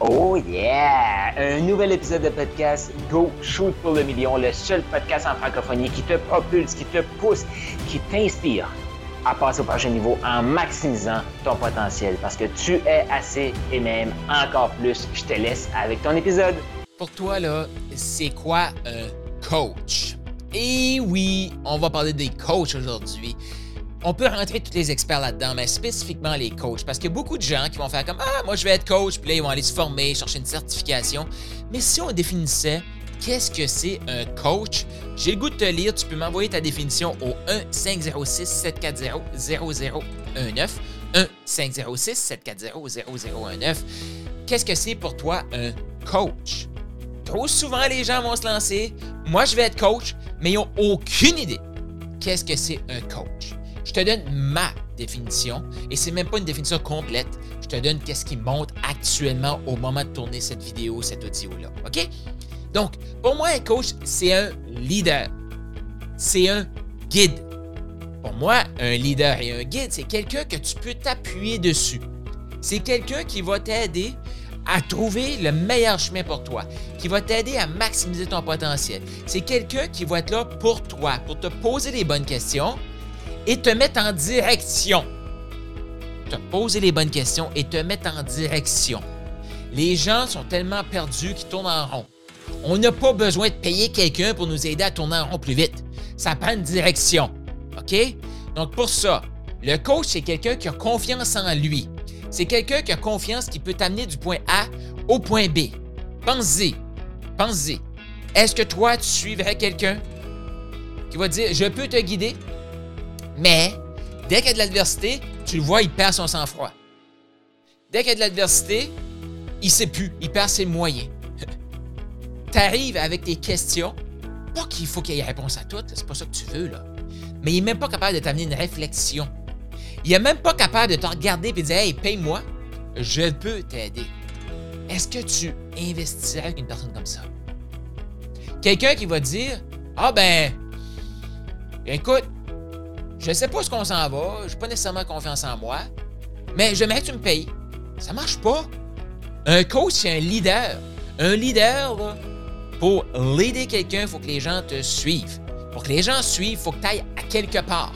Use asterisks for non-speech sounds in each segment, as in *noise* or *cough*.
Oh yeah! Un nouvel épisode de podcast Go Shoot pour le million, le seul podcast en francophonie qui te propulse, qui te pousse, qui t'inspire à passer au prochain niveau en maximisant ton potentiel parce que tu es assez et même encore plus. Je te laisse avec ton épisode. Pour toi, là, c'est quoi un coach? Et oui, on va parler des coachs aujourd'hui on peut rentrer tous les experts là-dedans, mais spécifiquement les coachs, parce qu'il y a beaucoup de gens qui vont faire comme Ah, moi je vais être coach, puis là ils vont aller se former, chercher une certification. Mais si on définissait qu'est-ce que c'est un coach, j'ai le goût de te lire, tu peux m'envoyer ta définition au 1-506-740-0019. 1-506-740-0019. Qu'est-ce que c'est pour toi un coach? Trop souvent, les gens vont se lancer. Moi, je vais être coach, mais ils n'ont aucune idée. Qu'est-ce que c'est un coach? Je te donne ma définition et c'est même pas une définition complète. Je te donne qu'est-ce qui monte actuellement au moment de tourner cette vidéo, cet audio-là. OK? Donc, pour moi, un coach, c'est un leader. C'est un guide. Pour moi, un leader et un guide, c'est quelqu'un que tu peux t'appuyer dessus. C'est quelqu'un qui va t'aider à trouver le meilleur chemin pour toi, qui va t'aider à maximiser ton potentiel. C'est quelqu'un qui va être là pour toi, pour te poser les bonnes questions, et te mettre en direction. Te poser les bonnes questions et te mettre en direction. Les gens sont tellement perdus qu'ils tournent en rond. On n'a pas besoin de payer quelqu'un pour nous aider à tourner en rond plus vite. Ça prend une direction. OK? Donc pour ça, le coach, c'est quelqu'un qui a confiance en lui. C'est quelqu'un qui a confiance qui peut t'amener du point A au point B. Pense-y. Pense-y. Est-ce que toi, tu suivrais quelqu'un qui va dire Je peux te guider mais dès qu'il y a de l'adversité, tu le vois, il perd son sang-froid. Dès qu'il y a de l'adversité, il sait plus, il perd ses moyens. *laughs* tu arrives avec tes questions, pas qu'il faut qu'il y ait réponse à toutes, c'est pas ça que tu veux, là. Mais il n'est même pas capable de t'amener une réflexion. Il n'est même pas capable de te regarder et de dire Hey, paye-moi, je peux t'aider. Est-ce que tu investirais avec une personne comme ça? Quelqu'un qui va dire Ah ben, écoute, je sais pas ce qu'on s'en va, j'ai pas nécessairement confiance en moi, mais j'aimerais que tu me payes. Ça marche pas. Un coach, c'est un leader. Un leader, pour l'aider quelqu'un, il faut que les gens te suivent. Pour que les gens suivent, il faut que tu ailles à quelque part.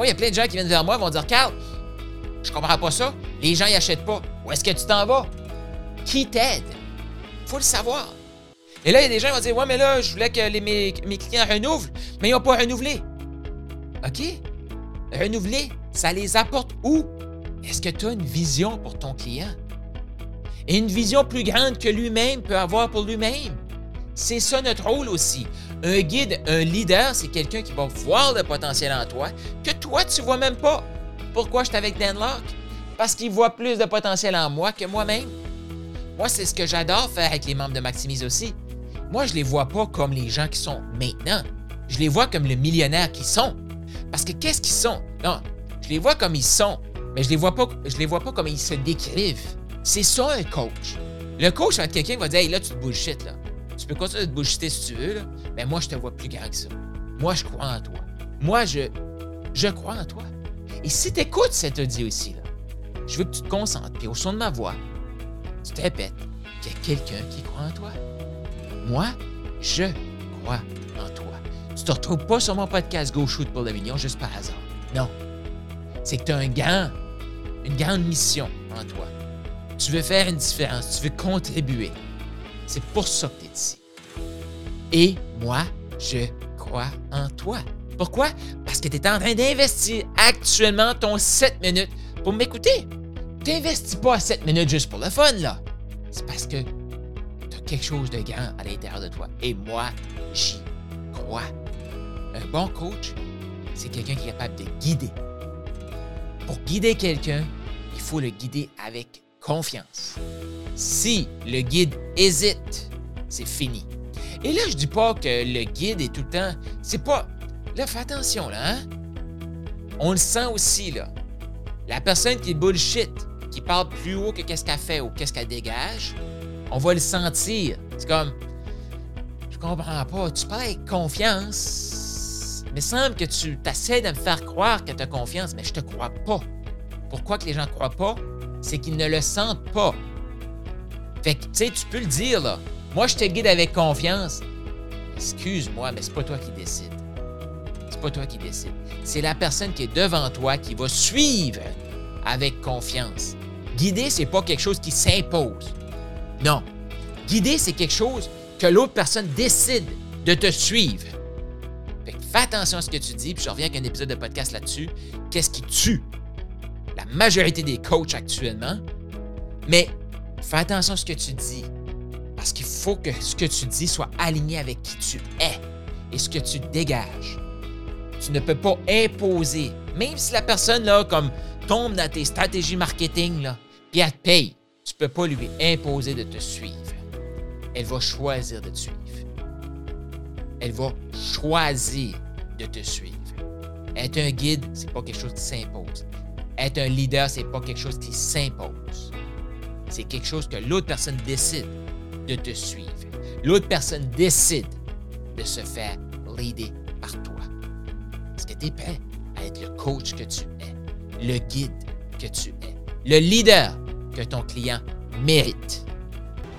Il y a plein de gens qui viennent vers moi et vont dire Carl, je comprends pas ça. Les gens y achètent pas. Où est-ce que tu t'en vas? Qui t'aide? faut le savoir. Et là, il y a des gens qui vont dire Ouais, mais là, je voulais que mes, mes clients renouvelent, mais ils n'ont pas renouvelé. OK? Renouveler, ça les apporte où? Est-ce que tu as une vision pour ton client? Et une vision plus grande que lui-même peut avoir pour lui-même. C'est ça notre rôle aussi. Un guide, un leader, c'est quelqu'un qui va voir le potentiel en toi que toi, tu vois même pas. Pourquoi je suis avec Dan Locke? Parce qu'il voit plus de potentiel en moi que moi-même. Moi, c'est ce que j'adore faire avec les membres de Maximise aussi. Moi, je les vois pas comme les gens qui sont maintenant. Je les vois comme le millionnaire qui sont. Parce que qu'est-ce qu'ils sont? Non, je les vois comme ils sont, mais je les vois pas, je les vois pas comme ils se décrivent. C'est ça un coach. Le coach, c'est quelqu'un qui va dire Hey, là, tu te bullshit, là. Tu peux continuer de te bullshiter si tu veux, là, mais moi, je te vois plus grand que ça. Moi, je crois en toi. Moi, je, je crois en toi. Et si tu écoutes cet audio ici, là, je veux que tu te concentres, puis au son de ma voix, tu te répètes qu'il y a quelqu'un qui croit en toi. Moi, je crois. Tu te retrouves pas sur mon podcast Go Shoot pour l'Avignon juste par hasard. Non. C'est que tu as un grand, une grande mission en toi. Tu veux faire une différence, tu veux contribuer. C'est pour ça que tu es ici. Et moi, je crois en toi. Pourquoi? Parce que tu es en train d'investir actuellement ton 7 minutes pour m'écouter. Tu n'investis pas 7 minutes juste pour le fun, là. C'est parce que tu as quelque chose de grand à l'intérieur de toi. Et moi, j'y crois. Un bon coach, c'est quelqu'un qui est capable de guider. Pour guider quelqu'un, il faut le guider avec confiance. Si le guide hésite, c'est fini. Et là, je dis pas que le guide est tout le temps. C'est pas. Là, fais attention, là, hein? On le sent aussi, là. La personne qui est bullshit, qui parle plus haut que qu'est-ce qu'elle fait ou qu'est-ce qu'elle dégage, on va le sentir. C'est comme. Comprends pas. Tu parles avec confiance il semble que tu t'essaies de me faire croire que tu as confiance, mais je te crois pas. Pourquoi que les gens croient pas? C'est qu'ils ne le sentent pas. Fait que, tu sais, tu peux le dire, là. Moi, je te guide avec confiance. Excuse-moi, mais c'est pas toi qui décide. C'est pas toi qui décide. C'est la personne qui est devant toi qui va suivre avec confiance. Guider, c'est pas quelque chose qui s'impose. Non. Guider, c'est quelque chose que l'autre personne décide de te suivre. Fais attention à ce que tu dis, puis je reviens avec un épisode de podcast là-dessus. Qu'est-ce qui tue la majorité des coachs actuellement? Mais fais attention à ce que tu dis. Parce qu'il faut que ce que tu dis soit aligné avec qui tu es et ce que tu dégages. Tu ne peux pas imposer, même si la personne là, comme tombe dans tes stratégies marketing, là, puis elle te paye, tu ne peux pas lui imposer de te suivre. Elle va choisir de te suivre. Elle va choisir de te suivre. Être un guide, c'est pas quelque chose qui s'impose. Être un leader, c'est pas quelque chose qui s'impose. C'est quelque chose que l'autre personne décide de te suivre. L'autre personne décide de se faire leader par toi. Est-ce que tu es prêt à être le coach que tu es, le guide que tu es, le leader que ton client mérite?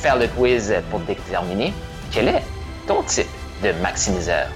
faire le quiz pour déterminer quel est ton type de maximiseur.